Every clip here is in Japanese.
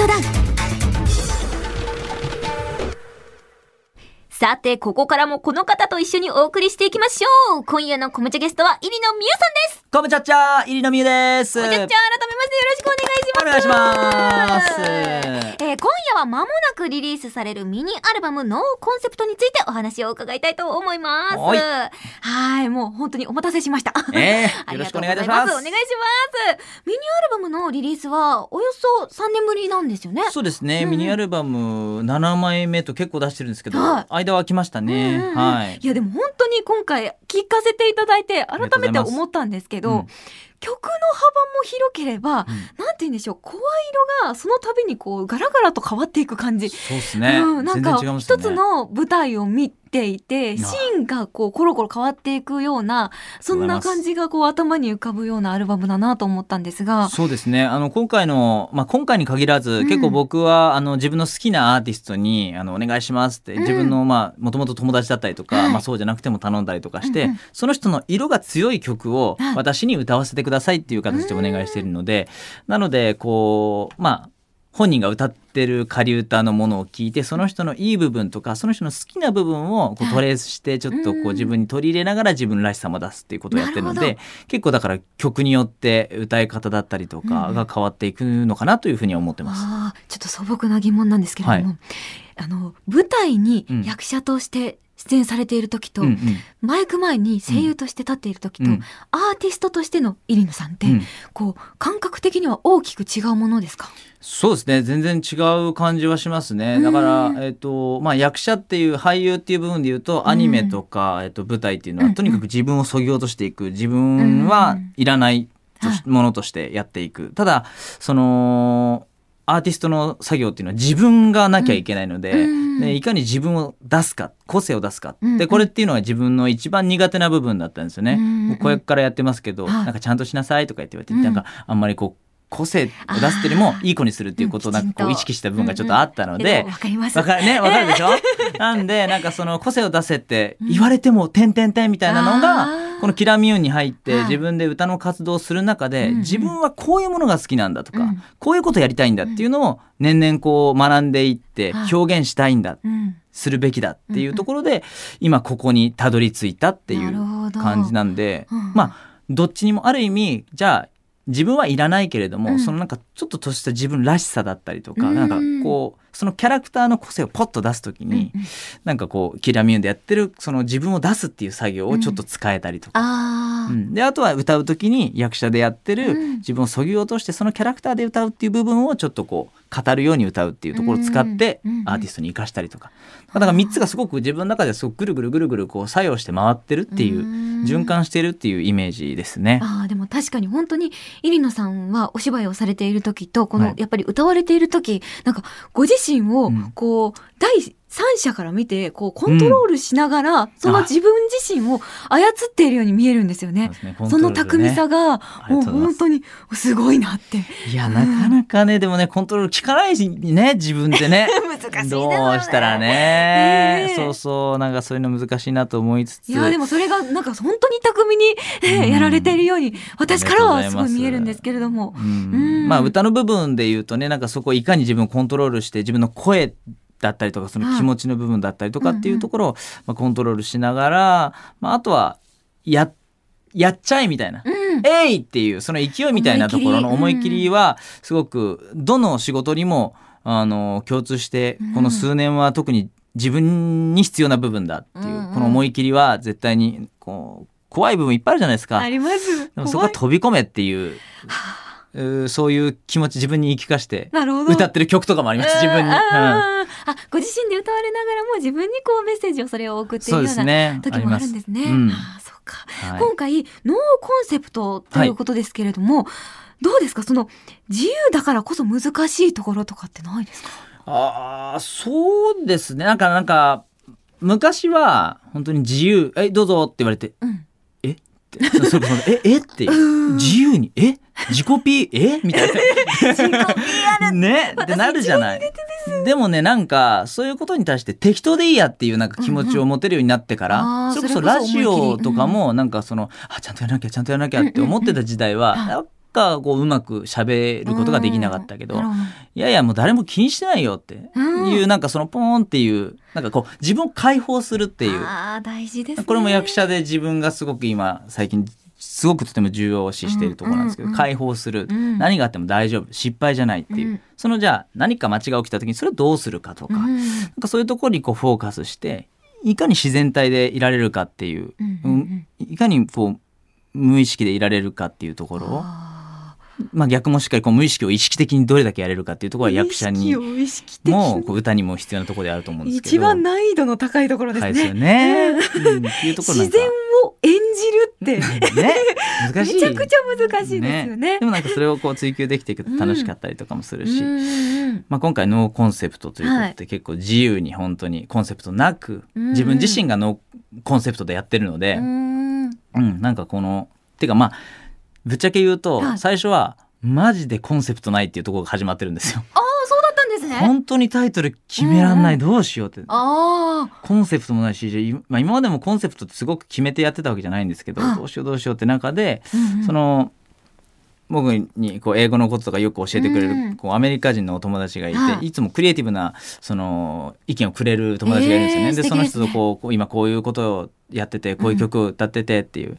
トダウン。さて、ここからもこの方と一緒にお送りしていきましょう。今夜のコムチャゲストは、入野美優さんです。コムチャッチャー入野美優ですコムチャッチャ改めましてよろしくお願いします。お願いしますえー今夜は間もなくリリースされるミニアルバムのコンセプトについてお話を伺いたいと思います。はいはい、もう本当にお待たせしました。え あー、よろしくお願いいたしますお願いします。ミニアルバムのリリースはおよそ3年ぶりなんですよね。そうですね、うんうんミニアルバム7枚目と結構出してるんですけど、はい間は来ましたね、うんうんうんはいいやでも本当に今回聞かせていただいて改めて思ったんですけど、うん曲の幅も広ければ、なんて言うんでしょう声色がその度にこうガラガラと変わっていく感じ。そうですね、うん、なんか一つの舞台を見ていてシあーンがこうコロコロ変わっていくようなそんな感じがこう頭に浮かぶようなアルバムだなと思ったんですが。そうですね。あの今回の、まあ、今回に限らず、うん。結構僕はあの自分の好きなアーティストにあのお願いしますって、うん。自分のまあもともと友達だったりとか、はい。まあ、そうじゃなくても頼んだりとかして、うんうん。その人の色が強い曲をはい。私に歌わせてくださいっていう形でお願いしているので、なのでこうまあ本人が歌ってる仮歌のものを聞いてその人のいい部分とかその人の好きな部分をこうはい。トレースしてちょっとこうん。う自分に取り入れながら自分らしさも出すっていうことをやってるので結構だから曲によって歌い方だったりとかが変わっていくのかなというふうには思ってます。あーちょっと素朴な疑問なんですけれども、はい。あの舞台にうん。役者として出演されている時と、うんうん。マイク前に声優として立っている時と、うん。アーティストとしての入野さんって、うん。こう感覚的には大きく違うものですか？そうですね。全然違う感じはしますね。だから、うんえっとまあ、役者っていう俳優っていう部分で言うとアニメとか、えっと、舞台っていうのは、うんとにかく自分をそぎ落としていく。自分はいらない。ものとしてやっていく。ただそのアーティストの作業っていうのは自分がなきゃいけないので,、うん。でいかに自分を出すか個性を出すか、うん。でこれっていうのが自分の一番苦手な部分だったんですよね。うんもうこれからやってますけど、はい。なんかちゃんとしなさいとか言って言われて、うん。なんかあんまりこう個性を出すっていうよりもいい子にするっていうことをなんかこう意識した部分がちょっとあったのえでわかります。わかるねわかるでしょ？なんでなんかその個性を出せって言われても「てんてんてん」みたいなのあがーこのキラーミューンに入ってはい。自分で歌の活動をする中で自分はこういうものが好きなんだとかうん。こういうことやりたいんだっていうのを年々こう学んでいってはい。表現したいんだうん。するべきだっていうところで今ここにたどり着いたっていう感じなんでうん。まあどっちにもある意味じゃあ自分はいらないけれども、うん。そのなんかちょっととした自分らしさだったりとか、うん。なんかこうそのキャラクターの個性をポッと出す時に、うんうん。なんかこうキラミューンでやってるその自分を出すっていう作業をちょっと使えたりとか、あー。うん。であとは歌う時に役者でやってる、うん。自分をそぎ落としてそのキャラクターで歌うっていう部分をちょっとこう語るように歌うっていうところを使ってうんうんアーティストに生かしたりとか。だから3つがすごく自分の中ですごくぐるぐるぐるぐるこう作用して回ってるっていううん。循環してるっていうイメージですね。あーでも確かに本当に入野さんはお芝居をされている時とこはい。のやっぱり歌われている時なんかご自身をうん。こう第三者から見てこうコントロールしながら、その自分自身を操っているように見えるんですよね。そね。コンその巧みさがりもう本当にすごいなって。いやなかなかねでもねコントロール効かないしね自分でね。難しいどうしたらね。そうそうなんかそういうの難しいなと思いつつ。いやでもそれがなんか本当に巧みに、ねうん。やられているように私からはすごい見えるんですけれども。うん。うん。まあ歌の部分で言うとねなんかそこをいかに自分をコントロールして自分の声だったりとかその気持ちの部分だったりとかっていうところを、まあ、コントロールしながら、まあ、あとはややっちゃえみたいな。うん。えいっていうその勢いみたいなところの思い切りはすごくどの仕事にもあの共通してうん。この数年は特に自分に必要な部分だっていうこの思い切りは絶対にこう怖い部分いっぱいあるじゃないですか。あります。でもそこは飛び込めっていううーそういう気持ち自分に言い聞かして。歌ってる曲とかもあります自分に、うん。あご自身で歌われながらも自分にこうメッセージをそれを送っているような時もあるんですね。す。うん。あーそうか、はい。今回ノーコンセプトということですけれども、どうですか？その自由だからこそ難しいところとかってないですか？ああそうですね。なんかなんか昔は本当に自由「えどうぞ」って言われてうん。「えっ?」て。それこそええ?」ってう。ん。自由に「え？自己 P え？みたいな。ね？ってなるじゃない。でもねなんかそういうことに対して適当でいいやっていうなんか気持ちを持てるようになってから、うん。うんそれこそラジオとかもなんかその、あちゃんとやらなきゃちゃんとやらなきゃって思ってた時代は、うん。やっがこううまく喋ることができなかったけど、いやいやもう誰も気にしてないよって。うん。いう、なんかそのポーンっていうなんかこう自分を解放するっていう。ああ大事ですね。これも役者で自分がすごく今最近すごくとても重要視しているところなんですけど、解放する、うん。何があっても大丈夫。失敗じゃないっていう、うん。そのじゃあ何か間違いが起きた時にそれをどうするかとか,、うん。なんかそういうところにこうフォーカスしていかに自然体でいられるかっていう、いかにこう無意識でいられるかっていうところを、あまあ、逆もしっかりこう無意識を意識的にどれだけやれるかっていうところはー役者にもこう歌にも必要なところであると思うんですけど。一番難易度の高いところですね。はいですよね。自然を演じるって。ね。難しい。めちゃくちゃ難しいですよね。でもなんかそれをこう追求できていくと楽しかったりとかもするし、うんうんまあ、今回ノーコンセプトということで、はい。結構自由に本当にコンセプトなくうん自分自身がノーコンセプトでやってるので、うん。うん。なんかこのてかまあぶっちゃけ言うと、はい。最初はマジでコンセプトないっていうところが始まってるんですよ。ああそうだったんですね。本当にタイトル決めらんない、うん。どうしようって。ああコンセプトもないし、じゃあ今まあ、今までもコンセプトってすごく決めてやってたわけじゃないんですけど、はい。どうしようどうしようって中で、うんうん。その僕にこう英語のこととかよく教えてくれる、うんこうアメリカ人のお友達がいて、はい。い、つもクリエイティブなその意見をくれる友達がいるんですよね。えーでその素敵ですね人とこうこう今こういうことをやっててこういう曲を歌っててっていう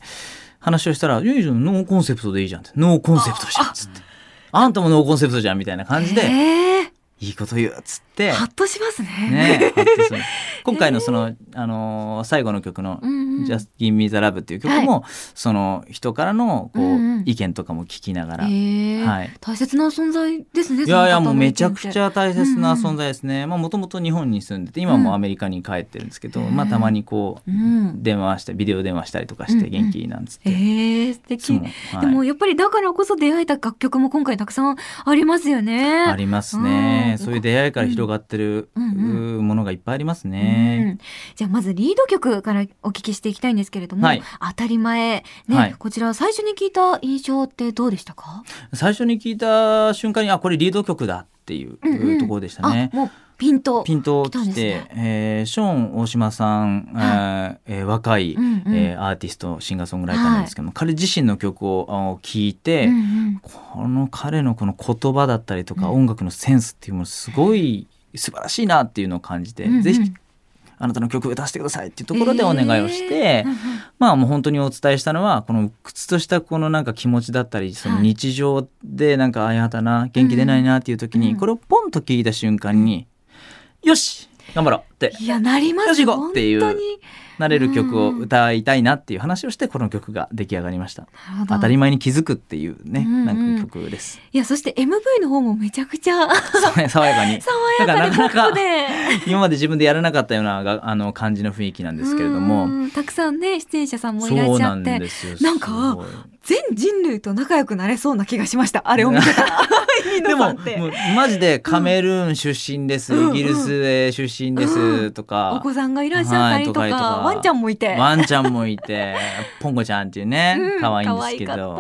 話をしたら「いいじゃん。ノーコンセプトでいいじゃん」って「ノーコンセプトじゃん」っつって「あんたもノーコンセプトじゃん」みたいな感じでええいいこと言うっつって。ハッとしますね。ね、今回のその、あのー最後の曲のうんうん「Just Give Me the Love」っていう曲も、その人からのこう、うんうん意見とかも聞きながら、ええはい大切な存在ですね。いやいやもうめちゃくちゃ大切な存在ですね。まあもともと日本に住んでて今もアメリカに帰ってるんですけど、うんまあたまにこううん。電話してビデオ電話したりとかしてうんうん元気なんつって。ええ素敵。いつもはいでもやっぱりだからこそ出会えた楽曲も今回たくさんありますよね。ありますね。うんそういう出会いから広がってる、うんうん。うものがいっぱいありますうね。ん。じゃあまずリード曲からお聞きしていきたいんですけれども、はい。当たり前、ねはい。こちら最初に聞いた印象ってどうでしたか、最初に聞いた瞬間にあこれリード曲だっていううんうん。ところでしたね。あもうピンと。ピンと来て、えーショーン大島さん、えーえー若い、うんうん。えーアーティストシンガーソングライターなんですけども、彼自身の曲をあの聞いて、うんうん。この彼のこの言葉だったりとか、うん。音楽のセンスっていうものすごい素晴らしいなっていうのを感じて、うんうん。ぜひあなたの曲を歌わせてくださいっていうところでお願いをして、えー。まあもう本当にお伝えしたのはこの靴としたこのなんか気持ちだったりその日常でなんかあやだな元気出ないなっていう時にうん。これをポンと聞いた瞬間によし頑張ろうって。いやなりますよっていうなれる曲を歌いたいなっていう話をしてこの曲が出来上がりました。当たり前に気づくっていうねうんうん。なんか曲です。いやそして MV の方もめちゃくちゃ 爽やかに。爽やかでポだからなかなか 今まで自分でやらなかったようながあの感じの雰囲気なんですけれども。うんたくさんね出演者さんもいらっそうなんしゃってですよなんか全人類と仲良くなれそうな気がしました。あれを見てたら。飯でもマジでカメルーン出身です、うんイギリスで出身ですとおか、子さんがいらっしゃったりとか,、はいとかワンちゃんもいて。ワンちゃんもいて ポンコちゃんっていうねうん可愛いんですけど、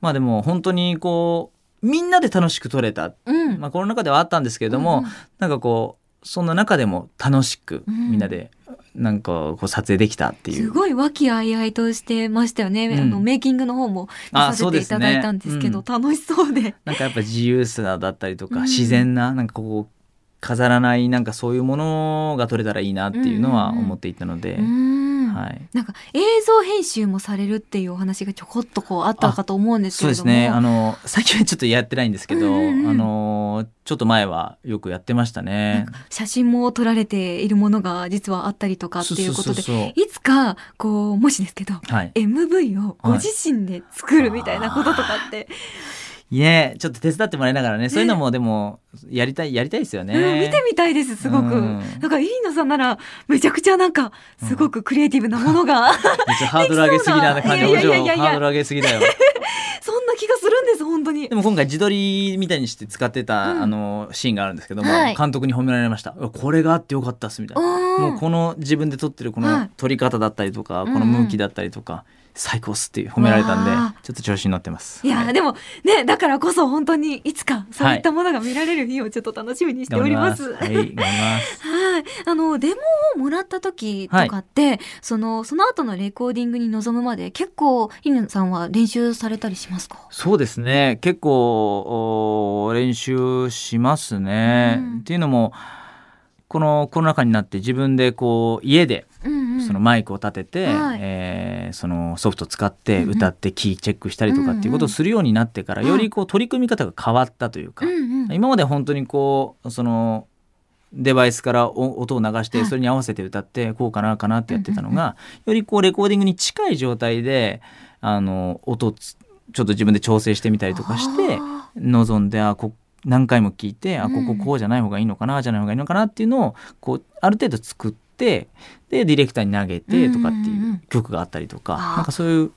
まあでも本当にこうみんなで楽しく撮れた、たうん。まあ、コロナ禍ではあったんですけれども、うなんかこうそんな中でも楽しくうん。みんなでなんかこう撮影できたっていう。すごい和気あいあいとしてましたよね、うん。あのメイキングの方も見あさせていただいたんですけど。そう楽しそうで。なんかやっぱ自由さだったりとか、うん。自然ななんかこう飾らないなんかそういうものが撮れたらいいなっていうのは思っていたので、うん。はい。なんか映像編集もされるっていうお話がちょこっとこうあったかと思うんですけれども。そうですね。あの最近はちょっとやってないんですけど、うんうんうん。あのちょっと前はよくやってましたねか。写真も撮られているものが実はあったりとかっていうことでいつかこうもしですけどはい。MV をご自身で作るみたいなこととかって、ねちょっと手伝ってもらいながらね、そういうのもでもやりたいやりたいですよね。うん見てみたいですすごく、うんなんか飯野さんならめちゃくちゃなんかすごくクリエイティブなものが、めっちゃハードル上げすぎな感じ。いやいやいやいやいやハードル上げすぎだよ。そんな気がするんです本当に。でも今回自撮りみたいにして使ってた、うん。あのシーンがあるんですけども、はい。監督に褒められました。これがあってよかったっすみたいな。もうこの自分で撮ってるこはい。の撮り方だったりとか、うん。この向きだったりとか、最高っすっていう褒められたんでちょっと調子に乗ってます。いやー、はい。でもねだからこそ本当にいつかそうい。ったものが見られる日をちょっと楽しみにしております。はい、頑張ります。はい、あのデモをもらった時とかって、そのその後のレコーディングに臨むまで結構犬さんは練習されたりしますか？そうですね。結構お練習しますね、うん。っていうのもこのコロナ禍になって自分でこう家でそのマイクを立てて、はい。えーそのソフト使って歌ってキーチェックしたりとかっていうことをするようになってから、よりこう取り組み方が変わったというか、今まで本当にこうそのデバイスからお音を流してはい。それに合わせて歌ってこうかなかなってやってたのが、よりこうレコーディングに近い状態であの音ちょっと自分で調整してみたりとかしてあ望んであこ何回も聞いてあこうん。ここうじゃない方がいいのかなじゃない方がいいのかなっていうのをこうある程度作ってでディレクターに投げてとかってうんうんうん。いう曲があったりとか、あー。なんかそういう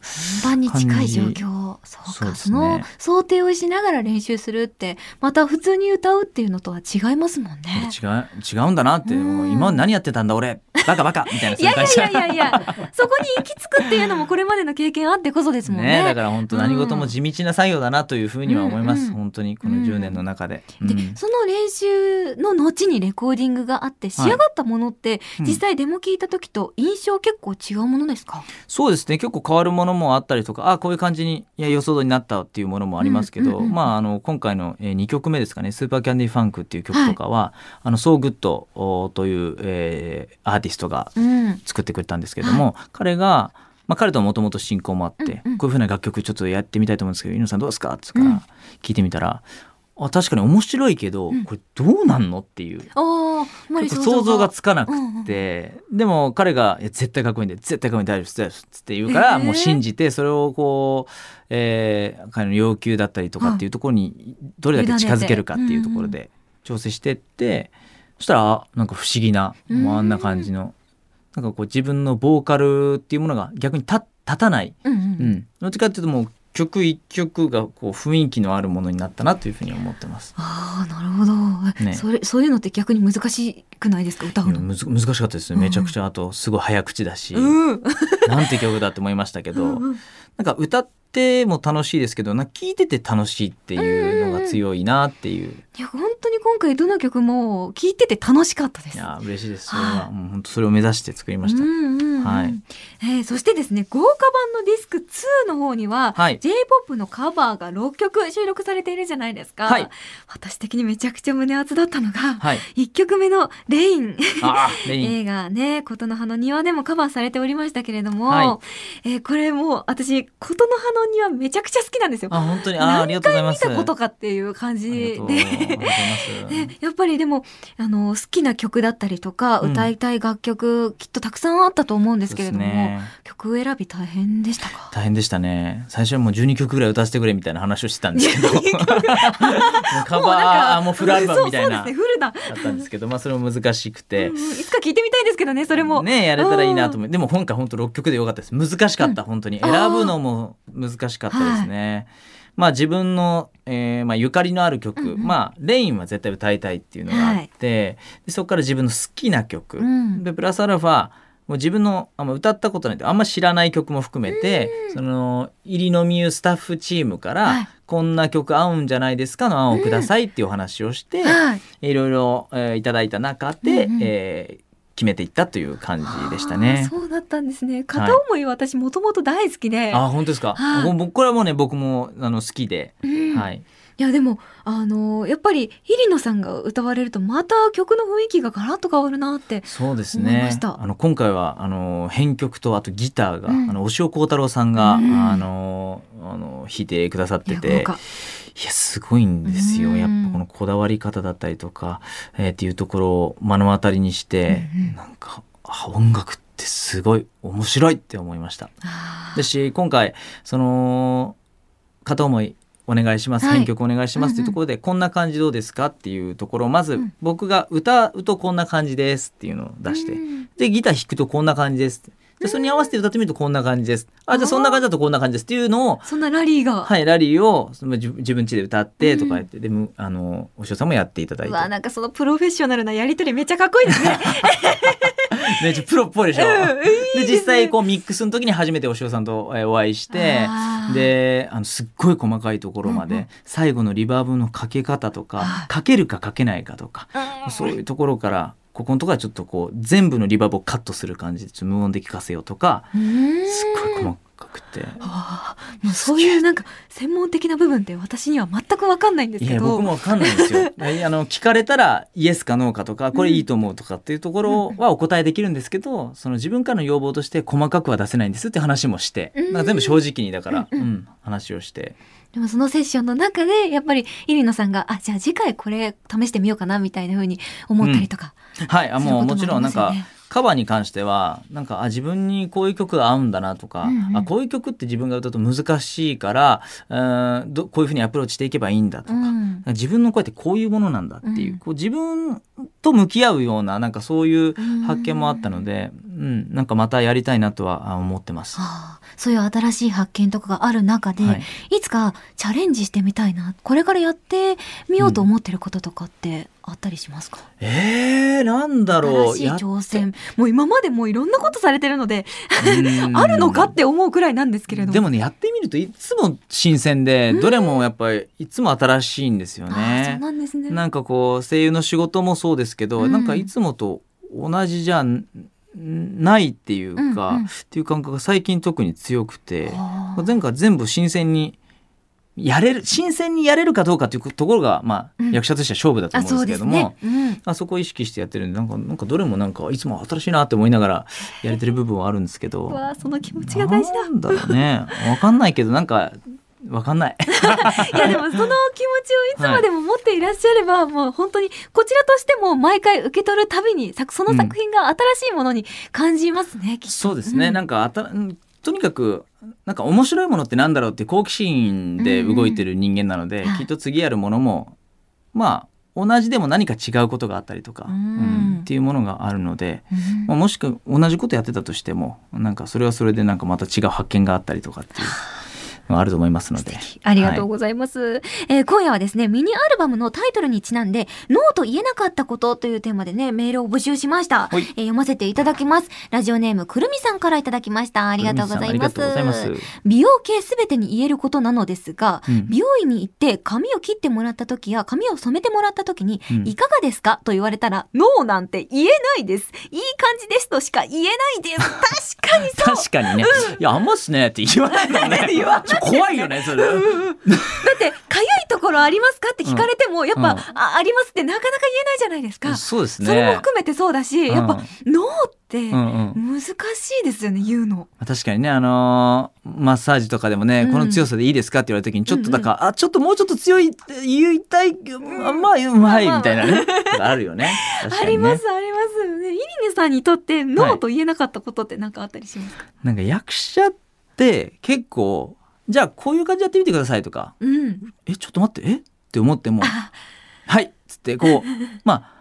近い状況そうそうかね。の想定をしながら練習するってまた普通に歌うっていうのとは違いますもんね。違う違うんだなって、うん。もう今何やってたんだ俺。バカバカみたいないそういやいやいやいやいや。そこに行き着くっていうのもこれまでの経験あってこそですもんね。ねだから本当何事も地道な作業だなというふうには思います、うんうん本当にこの10年の中で。で、うん。その練習の後にレコーディングがあって仕上がったものって、うん。実際デモ聞いた時と印象結構違うものですか、そうですね。結構変わるものもあったりとかあこういう感じにいや予想通りになったっていうものもありますけど、うんうんうんまああの今回の、え2曲目ですかね「スーパーキャンディーファンク」っていう曲とかは「あの So Good」という、えーアーティストがうん、作ってくれたんですけども、彼が、まあ、彼ともともと親交もあって、うんうん。こういうふうな楽曲ちょっとやってみたいと思うんですけど「猪野さんどうですか?」ってから聞いてみたら「あ確かに面白いけど、うん。これどうなんの?」っていう。あ想像がつかなくうんうんて、でも彼が「いや絶対かっこいいんで絶対かっこいいんで大丈夫です大丈夫です」って言うから、へー。もう信じてそれをこう、えー彼の要求だったりとかっていうところにどれだけ近づけるかっていうところで調整してって、そしたらあなんか不思議なうん。もうあんな感じのなんかこう自分のボーカルっていうものが逆に立立たない、うんうん。うん、どっちかっていうともう曲一曲がこう雰囲気のあるものになったなというふうに思ってます。ああなるほど、ね。それそういうのって逆に難しくないですか歌うの、難しかったですね。めちゃくちゃあとすごい早口だし、うん。なんて曲だって思いましたけど、うんうん。なんか歌っても楽しいですけどなんか聴いてて楽しいっていうのが強いなっていう、いや本当に今回どの曲も聴いてて楽しかったです。いや嬉しいです。それははいもう本当それを目指して作りました、うんうんうんはい。えーそしてですね豪華版のディスク2の方には、はい。J-POP のカバーが6曲収録されているじゃないですか、はい。私的にめちゃくちゃ胸熱だったのが、はい。1曲目の「レイン」あーレイン。映画ね「琴の葉の庭」でもカバーされておりましたけれども、はい。えーこれもう私「琴の葉の庭」めちゃくちゃ好きなんですよ。あ本当に。あーありがとうございます。見たことかっていう感じで。ね、やっぱりでもあの好きな曲だったりとかうん。歌いたい楽曲、きっとたくさんあったと思うんですけれども、ね。曲選び大変でしたか？大変でしたね。最初はもう12曲ぐらい歌わせてくれみたいな話をしてたんですけど。カバーもうフルアルバムみたいな。ね。フルだ、だったんですけど、まあそれも難しくて、うんうん。いつか聞いてみたいんですけどねそれも、ねやれたらいいなと思う。でも今回本当6曲でよかったです。難しかった、本当に。選ぶのも難しかったですね、まあ自分の、えーまあ、ゆかりのある曲、うんうん。まあレインは絶対歌いたいっていうのがあって、でそこから自分の好きな曲、うん。でプラスアルファもう自分のあんま歌ったことないあんま知らない曲も含めて、その入りのみゆスタッフチームから、はい。こんな曲合うんじゃないですかの案をくださいっていうお話をして、はいいろいろ、えーいただいた中で、うんうんえー決めていったという感じでしたあねー。そうだったんですね。片思いは私もともと大好きで、あ本当ですか？はい。もうこれはもうね僕もあの好きで、うん。はい。いやでもあのやっぱり入野さんが歌われるとまた曲の雰囲気がガラッと変わるなってそうです思いまねし。た。あの今回はあの編曲とあとギターが、うん。あの押尾幸太郎さんが、うん。あのあの弾いてくださってていやすごいんですよ、うん。やっぱこのこだわり方だったりとか、えーっていうところを目の当たりにして、うんうん。なんかあ音楽ってすごい面白いって思いました。あー。ですし今回その片思いお願いします、はい。編曲お願いしますっていうところで、こんな感じどうですかっていうところをまずうん。僕が歌うとこんな感じですっていうのを出して、うん。でギター弾くとこんな感じですじゃあそれに合わせて歌ってみるとこんな感じです。あじゃあそんな感じだとこんな感じですっていうのをそんなラリーが、はいラリーをその自自分家で歌ってとか言って、でむあのお師匠さんもやっていただいうてわなんかそのプロフェッショナルなやりとりめっちゃかっこいいですね。ねちょプロっぽいでしょ、うんで実際こうミックスの時に初めてお師匠さんとえーお会いしてであのすっごい細かいところまで、うんうん。最後のリバーブのかけ方とかはいかけるかかけないかとかうん。そういうところからここのところはちょっとこう全部のリバーブをカットする感じでちょっと無音で聞かせようとかすっごい細かくて。もうそういうなんか専門的な部分って私には全くわかんないんですいやけど。僕もわかんないんですよ。あの聞かれたらイエスかノーかとかこれいいと思うとかっていうところはお答えできるんですけど、その自分からの要望として細かくは出せないんですって話もして、うんなんか全部正直にだから、うんうん話をして。でもそのセッションの中でやっぱりイリノさんがあじゃあ次回これ試してみようかなみたいな風に思ったりとか。はい、あもうもちろんなんかカバーに関してはなんかあ自分にこういう曲が合うんだなとか、うんうん。あこういう曲って自分が歌うと難しいからうんどこういうふうにアプローチしていけばいいんだとか、うん。自分の声ってこういうものなんだっていう,、うん。こう自分と向き合うようななんかそういう発見もあったので、うんなんかまたやりたいなとはあ思ってます。はあ、そういう新しい発見とかがある中で、はい。い、つかチャレンジしてみたいなこれからやってみようと思ってることとかってあったりしますか、えー、なんだろう。新しい挑戦。もう今までもういろんなことされてるので あるのかって思うくらいなんですけれども。でもねやってみるといつも新鮮で、どれもやっぱりいつも新しいんですよああそうね。なんですね。なんかこう声優の仕事もそうですけど、うん。なんかいつもと同じじゃんないっていうか、うんうん。っていう感覚が最近特に強くて、はあ前回全部新鮮にやれる新鮮にやれるかどうかっていうところが、まあうん。役者としては勝負だとあ思うんですけれども。ね、うん、あそこを意識してやってるんでなんかなんかどれもなんかいつも新しいなって思いながらやれてる部分はあるんですけど。うわあその気持ちが大事だ。なんだろうね。わかんないけどなんかわかんない。いやでもその気持ちをいつまでも持っていらっしゃれば、もう本当にこちらとしても毎回受け取るたびに作その作品が新しいものに感じますね、きっと。そうですね、うん。なんかあたうんとにかくなんか面白いものってなんだろうって好奇心で動いてる人間なので、うんはい。きっと次やるものもまあ同じでも何か違うことがあったりとか、うん。うんっていうものがあるので、うん。まあ、もしくは同じことやってたとしてもなんかそれはそれでなんかまた違う発見があったりとかっていう あると思いますので。ありがとうございます、えー今夜はですね、ミニアルバムのタイトルにちなんで、ノーと言えなかったことというテーマでね、メールを募集しました。はいえー読ませていただきます。ラジオネームくるみさんからいただきました。ありがとうございます。美容系すべてに言えることなのですが、うん美容院に行って髪を切ってもらった時や髪を染めてもらった時に、うんいかがですかと言われたら、ノーなんて言えないです。いい感じですとしか言えないです。確かにそう。確かにね、いやあんまっすねって言わないもんね 言わない怖いよねそれ、だって、かゆいところありますかって聞かれても、やっぱ、うん。あ、ありますってなかなか言えないじゃないですか。そうですね。それも含めてそうだし、やっぱ、ノーって難しいですよね、言うの。確かにねあのーマッサージとかでもね、うん。この強さでいいですかって言われた時にちょっとだから、あちょっともうちょっと強いって言いたい、まあまあうまいみたいなね、あるよね。確 あります、あります。ね、イリネさんにとって、ノーと言えなかったことって何かあったりしますか、なんか役者って結構じゃあこういう感じでやってみてくださいとかうん。えちょっと待ってえ？って思ってもあはいっつってこう まあ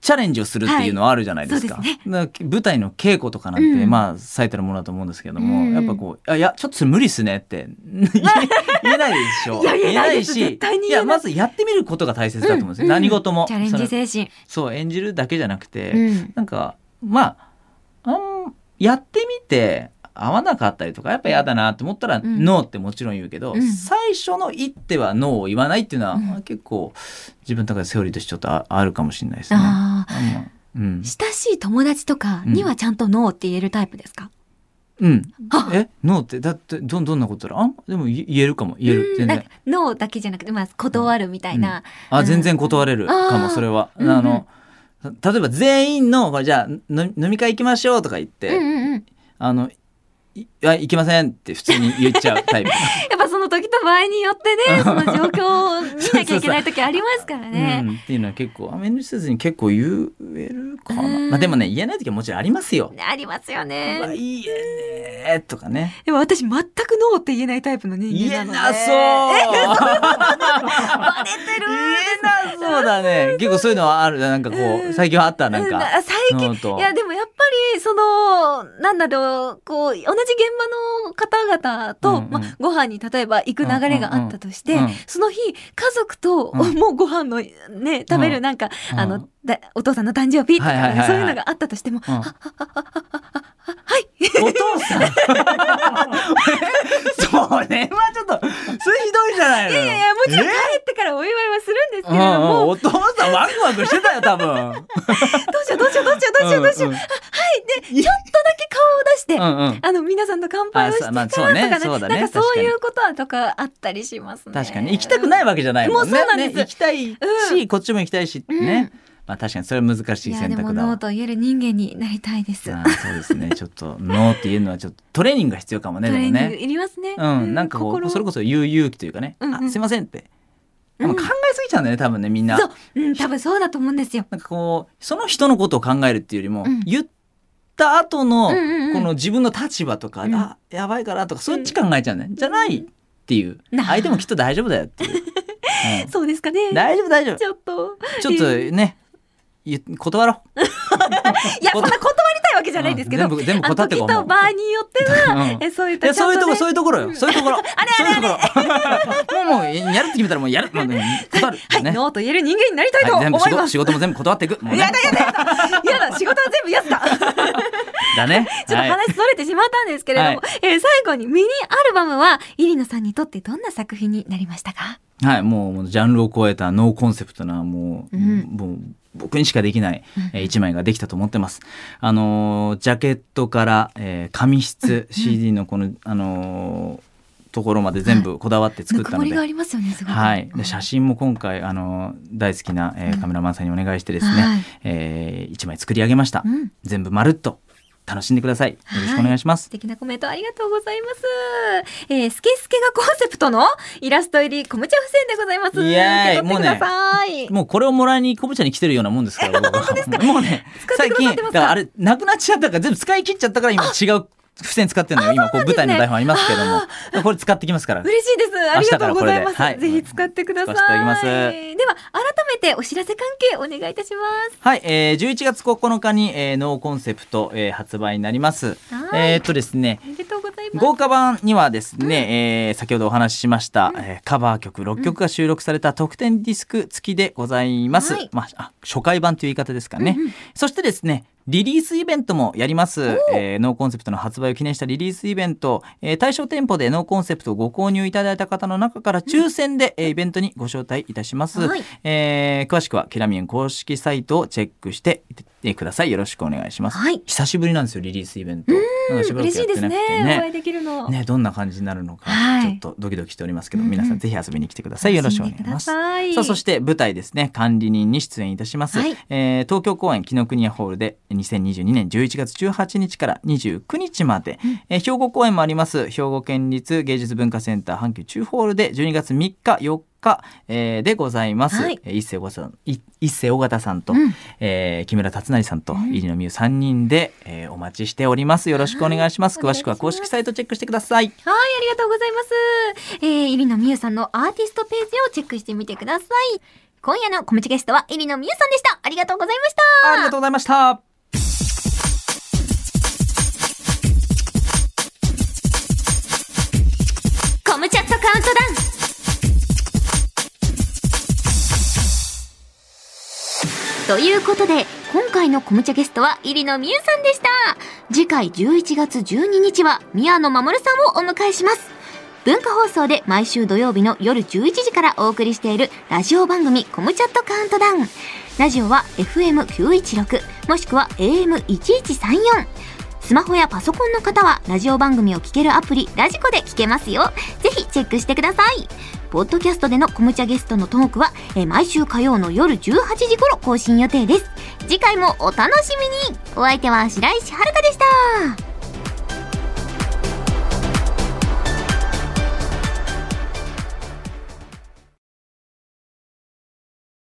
チャレンジをするっていうのはあるじゃないですか。はいすだから舞台の稽古とかなんて、うんまあ最たるものだと思うんですけども、うんやっぱこうあいやちょっとそれ無理っすねって 言えないでしょ。いや言えないしいやまずやってみることが大切だと思うんですよ。うん何事もチャレンジ精神。そう演じるだけじゃなくて、うん。なんかまああんやってみて合わなかったりとかやっぱ嫌だなと思ったら、うん。ノーってもちろん言うけど、うん。最初の一手はノーを言わないっていうのは、うん。結構自分の中でセオリーとしてちょっとああるかもしれないですね。うん、親しい友達とかにはちゃんとノーって言えるタイプですか、うん。あ、え？ノーって？だってどんどんなことだあでも言言えるかも。言える。全然。ノーだけじゃなくて、まあ、断るみたいな。あ全然断れるかもそれは、うんうん。あの例えば全員のじゃあの飲み会行きましょうとか言って、うんうんうん。あの y, いや行きませんって普通に言っちゃうタイプ。やっぱその時と場合によってね、その状況を見なきゃいけない時ありますからね。うん、っていうのは結構あ遠慮せずに結構言えるかな、うん。まあ、でもね言えない時はもちろんありますよ。ありますようわね。いいえねとかね。でも私全くノーって言えないタイプの人言間なので。えなそう。バレてる言えなそうだね。結構そういうのはある。なんかこう最近はあった。なんか。うん。最近。いやでもやっぱりその、なんだろう、こう、同じ現場の方々と、うんうん。まあ、ご飯に例えば行く流れがあったとして、うんうん。うんその日、家族と、うん。もうご飯のね、食べるなんか、うん。あの、だお父さんの誕生日とか、はいはいそういうのがあったとしても、うん。はい。お父さん はちょっと、それひどいじゃないのよ。いやいや、もちろん帰えってからお祝いはするんですけうんうんれども、お父さんワクワクしてたよ、多分。どうしようどうしようどうしようどうしようどうしよう。はい。で、ちょっとだけ顔を出して。あの、皆さんと乾杯をしてからあとかね、なんかそういうことはとかあったりしますね。確かに行きたくないわけじゃないもんね。もうそうなんですね行きたいし、うんこっちも行きたいしね。まあ確かにそれは難しいいや、でも選択だわ。ノーと言える人間になりたいです。ああそうですね。ちょっと ノーっていうのはちょっとトレーニングが必要かもね。トでもレーニングね。いりますね。うん、なんかこうそれこそ。そ言う勇気というかね。うんうんあすいませんって。うん考えすぎちゃうんだよね多分ねみんな。そう、うん、多分そうだと思うんですよ。なんかこうその人のことを考えるっていうよりも、うん言った後のこの自分の立場とか、うんあやばいかなとかそっち考えちゃうね、じゃないっていう相手もきっと大丈夫だよっていう、うんそうですかね。大丈夫大丈夫ちょっと。ちょっとね言断ろう。いや、そんな断りたいわけじゃないですけど。うん全部全部断ってこう。と場合によっては、うん。えそういったね、そういうとこそういうところよ。そういうところ。あれあれあれ。そういうところ。もうもうやるって決めたらもうやる。もうね断る。はい、ね。ノーと言える人間になりたいと思います。事仕事も全部断っていく。ね。やだやだやだ。やだ、仕事は全部やつだ。だね。ちょっとはい話それてしまったんですけれども、はえー最後にミニアルバムは、イリノさんにとってどんな作品になりましたか？はい、もうもうジャンルを超えたノーコンセプトなもう,、うん。もう僕にしかできない、えー一枚ができたと思ってます。あのージャケットから、えー紙質、CD のこのあのーところまで全部こだわって作ったので。がありますよね、すごく。はい、で写真も今回あの大好きな、えーうん。カメラマンさんにお願いしてですね、はい。えー一枚作り上げました、うん。全部まるっと楽しんでください。よろしくお願いします。素、敵なコメントありがとうございます。えー、スケスケがコンセプトのイラスト入りコムチャ付箋でございます。イエーイ受け取ってください。もうこれをもらいにコブちゃんに来てるようなもんですからもうね 最近だか？らあれなくなっちゃったか？ら全部使い切っちゃったから今違う付箋使ってるのよ。今こう舞台の台本ありますけども。これ使ってきますから。嬉しいです。ありがとうございます。はい。ぜひ使ってください。では、改めてお知らせ関係お願いいたします。はい、えー、11月9日に、えー、ノーコンセプト、えー、発売になりますはいえー、っとですねありがとうございます。豪華版にはですね、えー先ほどお話ししました、えーカバー曲6曲が収録された特典ディスク付きでございます。はいまあ、あ初回版という言い方ですかね。うんうんそしてですね、リリースイベントもやります。えーノーコンセプトの発売を記念したリリースイベント、えー対象店舗でノーコンセプトをご購入いただいた方の中から抽選で、えーイベントにご招待いたします。はいえー詳しくはキラミエン公式サイトをチェックしてください。よろしくお願いします。はい久しぶりなんですよ、リリースイベント。なんかしばらくやって嬉しいですなくてね。お会いできるの。ね、どんな感じになるのか、はいちょっとドキドキしておりますけど、うんうん皆さんぜひ遊びに来てください。よろしくお願いします。さあ、そして舞台ですね、管理人に出演いたします。はいえー東京公演紀ノ国屋ホールで2022年11月18日から29日まで、えー兵庫公演もあります、兵庫県立芸術文化センター阪急中ホールで12月3日、4日、えーでございます。はいえー一世尾形さん、い一世尾形さんと、うんえー木村達成さんとうん入野美優3人で、えーお待ちしております。よろしくお願いします。はい詳しくは公式サイトチェックしてください。はい、ありがとうございます。えー、入野美優さんのアーティストページをチェックしてみてください。今夜のコムチゲストは入野美優さんでした。ありがとうございました。ありがとうございました。ウントダウンということで、今回のコムチャゲストは入野美優さんでした。次回11月12日は宮野守さんをお迎えします。文化放送で毎週土曜日の夜11時からお送りしているラジオ番組コムチャットカウントダウン。ラジオは FM916 もしくは AM1134。スマホやパソコンの方はラジオ番組を聴けるアプリラジコで聴けますよ。ぜひチェックしてください。ポッドキャストでのコムチャゲストのトークは、え毎週火曜の夜18時頃更新予定です。次回もお楽しみにお相手は白石遥でした。